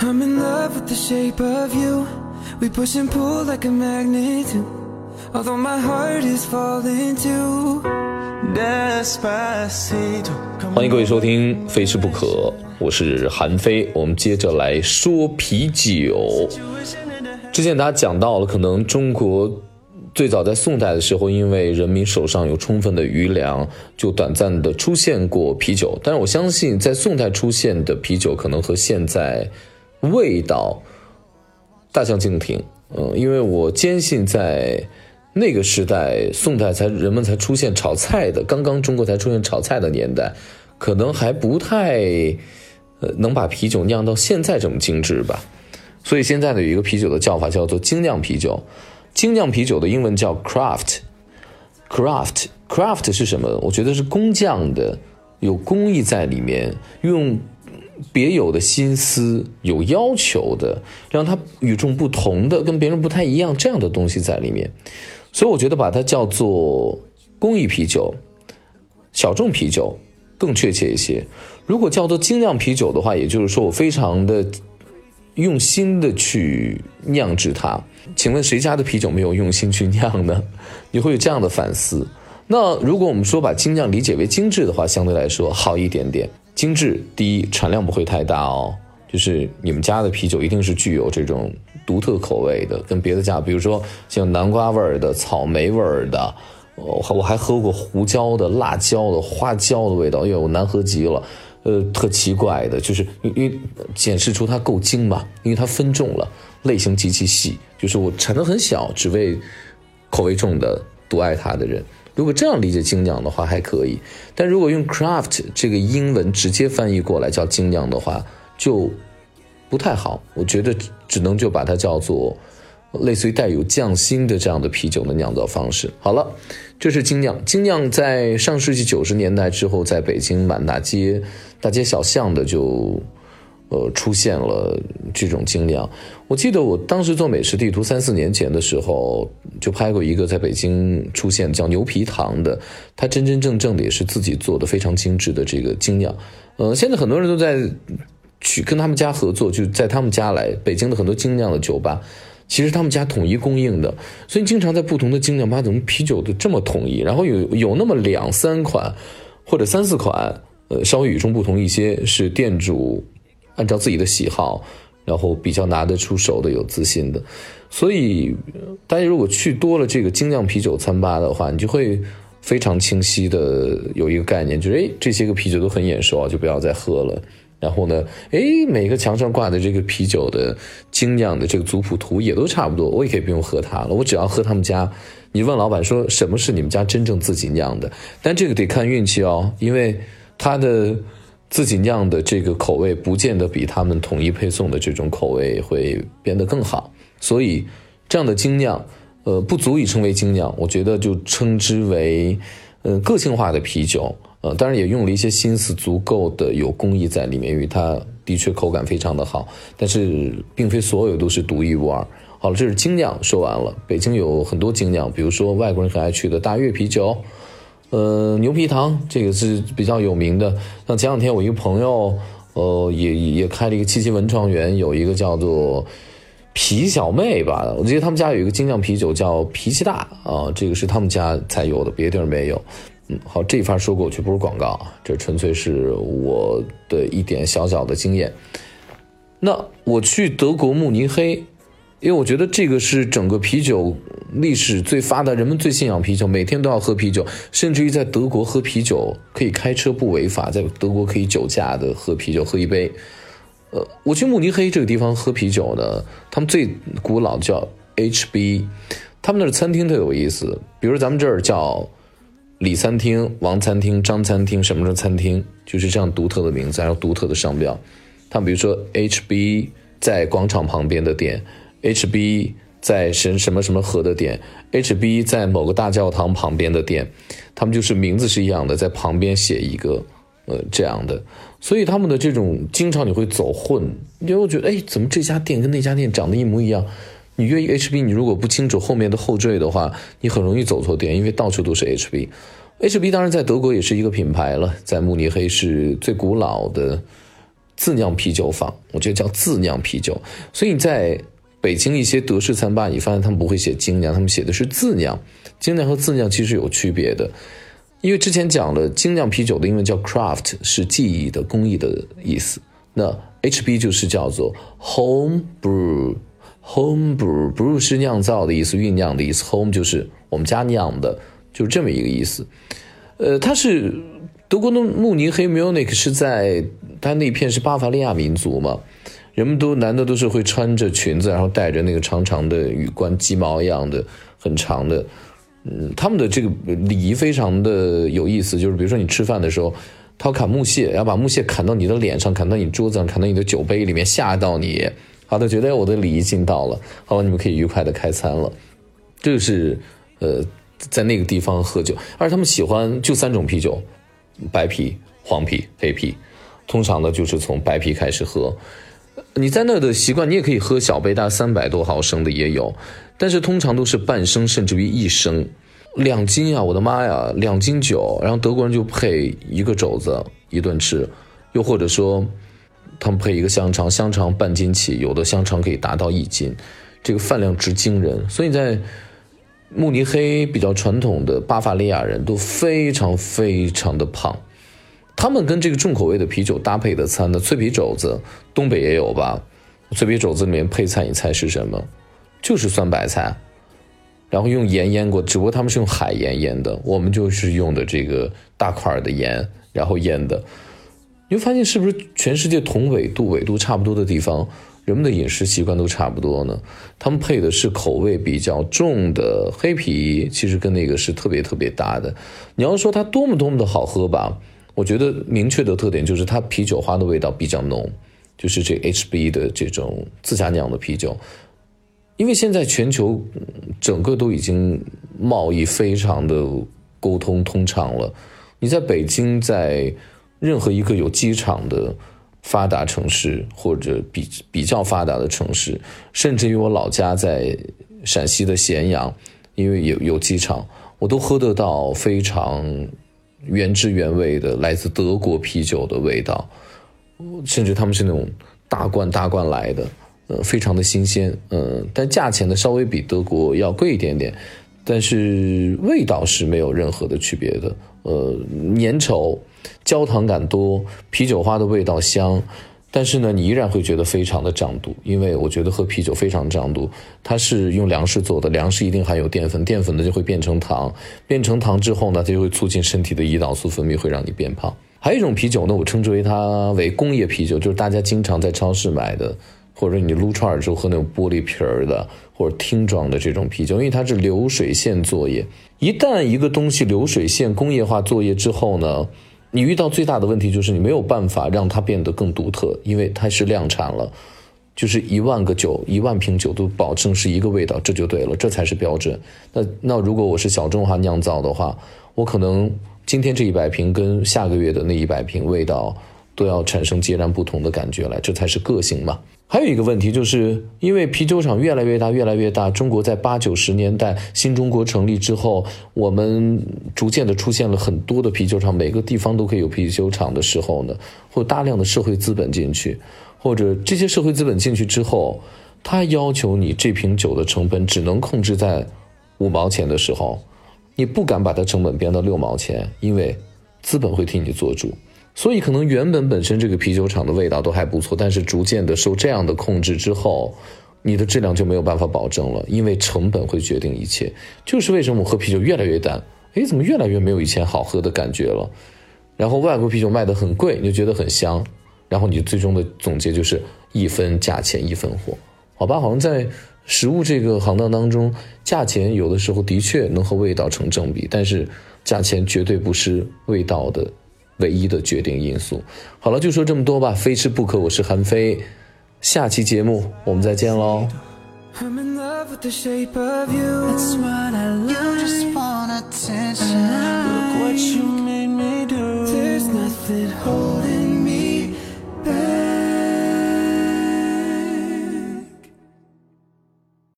I'm in love with the shape of you. We push and pull like a magnet do. Although my heart is falling too. Despacito. 欢迎各位收听《非吃不可》，我是韩非。我们接着来说啤酒。之前大家讲到了，可能中国最早在宋代的时候，因为人民手上有充分的余粮，就短暂的出现过啤酒。但是我相信，在宋代出现的啤酒，可能和现在味道大相径庭。嗯，因为我坚信在那个时代，宋代才人们才出现炒菜的，刚刚中国才出现炒菜的年代，可能还不太呃能把啤酒酿到现在这么精致吧。所以现在呢，有一个啤酒的叫法叫做精酿啤酒。精酿啤酒的英文叫 craft。craft craft 是什么？我觉得是工匠的，有工艺在里面，用别有的心思、有要求的，让它与众不同的、跟别人不太一样这样的东西在里面。所以我觉得把它叫做工艺啤酒、小众啤酒更确切一些。如果叫做精酿啤酒的话，也就是说我非常的用心的去酿制它。请问谁家的啤酒没有用心去酿呢？你会有这样的反思。那如果我们说把精酿理解为精致的话，相对来说好一点点。精致，第一产量不会太大哦，就是你们家的啤酒一定是具有这种独特口味的，跟别的家，比如说像南瓜味儿的、草莓味儿的，我我还喝过胡椒的、辣椒的、花椒的味道，哎呦，难喝极了。呃，特奇怪的，就是因为显示出它够精嘛，因为它分重了，类型极其细，就是我产能很小，只为口味重的独爱它的人。如果这样理解精酿的话还可以，但如果用 craft 这个英文直接翻译过来叫精酿的话，就不太好。我觉得只能就把它叫做类似于带有匠心的这样的啤酒的酿造方式。好了，这是精酿。精酿在上世纪九十年代之后，在北京满大街、大街小巷的就。呃，出现了这种精酿。我记得我当时做美食地图三四年前的时候，就拍过一个在北京出现叫牛皮糖的，它真真正正的也是自己做的非常精致的这个精酿。呃，现在很多人都在去跟他们家合作，就在他们家来北京的很多精酿的酒吧，其实他们家统一供应的，所以经常在不同的精酿吧，怎么啤酒都这么统一？然后有有那么两三款或者三四款，呃，稍微与众不同一些，是店主。按照自己的喜好，然后比较拿得出手的、有自信的，所以大家如果去多了这个精酿啤酒餐吧的话，你就会非常清晰的有一个概念，就是哎，这些个啤酒都很眼熟啊，就不要再喝了。然后呢，哎，每个墙上挂的这个啤酒的精酿的这个族谱图也都差不多，我也可以不用喝它了，我只要喝他们家。你问老板说什么是你们家真正自己酿的？但这个得看运气哦，因为它的。自己酿的这个口味，不见得比他们统一配送的这种口味会变得更好，所以这样的精酿，呃，不足以称为精酿，我觉得就称之为，呃，个性化的啤酒，呃，当然也用了一些心思，足够的有工艺在里面，因为它的确口感非常的好，但是并非所有都是独一无二。好了，这是精酿说完了，北京有很多精酿，比如说外国人很爱去的大悦啤酒。呃，牛皮糖这个是比较有名的。像前两天我一个朋友，呃，也也开了一个七七文创园，有一个叫做皮小妹吧。我记得他们家有一个精酿啤酒叫脾气大啊，这个是他们家才有的，别地儿没有。嗯，好，这一番说过去不是广告啊，这纯粹是我的一点小小的经验。那我去德国慕尼黑。因为我觉得这个是整个啤酒历史最发达，人们最信仰啤酒，每天都要喝啤酒，甚至于在德国喝啤酒可以开车不违法，在德国可以酒驾的喝啤酒，喝一杯。呃，我去慕尼黑这个地方喝啤酒呢，他们最古老叫 HB，他们那儿餐厅特有意思，比如咱们这儿叫李餐厅、王餐厅、张餐厅，什么什么餐厅，就是这样独特的名字，还有独特的商标。他们比如说 HB 在广场旁边的店。HB 在什什么什么河的店，HB 在某个大教堂旁边的店，他们就是名字是一样的，在旁边写一个，呃，这样的，所以他们的这种经常你会走混，你会觉得，哎，怎么这家店跟那家店长得一模一样？你愿意 HB，你如果不清楚后面的后缀的话，你很容易走错店，因为到处都是 HB。HB 当然在德国也是一个品牌了，在慕尼黑是最古老的。自酿啤酒坊，我觉得叫自酿啤酒。所以你在北京一些德式餐吧，你发现他们不会写精酿，他们写的是自酿。精酿和自酿其实有区别的，因为之前讲了精酿啤酒的英文叫 craft，是技艺的工艺的意思。那 HB 就是叫做 home brew，home brew，brew 是酿造的意思，酝酿的意思，home 就是我们家酿的，就是这么一个意思。呃，它是德国的慕尼黑 Munich 是在它那片是巴伐利亚民族嘛，人们都男的都是会穿着裙子，然后戴着那个长长的羽冠，鸡毛一样的很长的。嗯，他们的这个礼仪非常的有意思，就是比如说你吃饭的时候，他要砍木屑，要把木屑砍到你的脸上，砍到你桌子上，砍到你的酒杯里面，吓到你。好的，觉得我的礼仪尽到了，好了，你们可以愉快的开餐了。这就是呃，在那个地方喝酒，而他们喜欢就三种啤酒：白啤、黄啤、黑啤。通常呢，就是从白啤开始喝。你在那的习惯，你也可以喝小杯，大概三百多毫升的也有。但是通常都是半升，甚至于一升，两斤啊！我的妈呀，两斤酒，然后德国人就配一个肘子一顿吃，又或者说，他们配一个香肠，香肠半斤起，有的香肠可以达到一斤，这个饭量之惊人。所以在慕尼黑比较传统的巴伐利亚人都非常非常的胖，他们跟这个重口味的啤酒搭配的餐呢，脆皮肘子，东北也有吧？脆皮肘子里面配菜，你猜是什么？就是酸白菜，然后用盐腌过，只不过他们是用海盐腌的，我们就是用的这个大块的盐，然后腌的。你会发现，是不是全世界同纬度、纬度差不多的地方，人们的饮食习惯都差不多呢？他们配的是口味比较重的黑啤，其实跟那个是特别特别搭的。你要说它多么多么的好喝吧，我觉得明确的特点就是它啤酒花的味道比较浓，就是这 HB 的这种自家酿的啤酒。因为现在全球整个都已经贸易非常的沟通通畅了，你在北京，在任何一个有机场的发达城市或者比比较发达的城市，甚至于我老家在陕西的咸阳，因为有有机场，我都喝得到非常原汁原味的来自德国啤酒的味道，甚至他们是那种大罐大罐来的。呃，非常的新鲜，嗯，但价钱呢稍微比德国要贵一点点，但是味道是没有任何的区别的。呃，粘稠，焦糖感多，啤酒花的味道香，但是呢，你依然会觉得非常的胀肚，因为我觉得喝啤酒非常胀肚。它是用粮食做的，粮食一定含有淀粉，淀粉呢就会变成糖，变成糖之后呢，它就会促进身体的胰岛素分泌，会让你变胖。还有一种啤酒呢，我称之为它为工业啤酒，就是大家经常在超市买的。或者你撸串儿之后喝那种玻璃瓶儿的或者听装的这种啤酒，因为它是流水线作业。一旦一个东西流水线工业化作业之后呢，你遇到最大的问题就是你没有办法让它变得更独特，因为它是量产了，就是一万个酒、一万瓶酒都保证是一个味道，这就对了，这才是标准。那那如果我是小众化酿造的话，我可能今天这一百瓶跟下个月的那一百瓶味道都要产生截然不同的感觉来，这才是个性嘛。还有一个问题，就是因为啤酒厂越来越大，越来越大。中国在八九十年代新中国成立之后，我们逐渐的出现了很多的啤酒厂，每个地方都可以有啤酒厂的时候呢，或大量的社会资本进去，或者这些社会资本进去之后，他要求你这瓶酒的成本只能控制在五毛钱的时候，你不敢把它成本变到六毛钱，因为资本会替你做主。所以可能原本本身这个啤酒厂的味道都还不错，但是逐渐的受这样的控制之后，你的质量就没有办法保证了，因为成本会决定一切。就是为什么我喝啤酒越来越淡，诶，怎么越来越没有以前好喝的感觉了？然后外国啤酒卖的很贵，你就觉得很香，然后你最终的总结就是一分价钱一分货，好吧？好像在食物这个行当当中，价钱有的时候的确能和味道成正比，但是价钱绝对不是味道的。唯一的决定因素好了就说这么多吧非吃不可我是韩非下期节目我们再见喽 i'm in love with the shape of you it's what i love just wanna tension look what you made me do there's nothing holding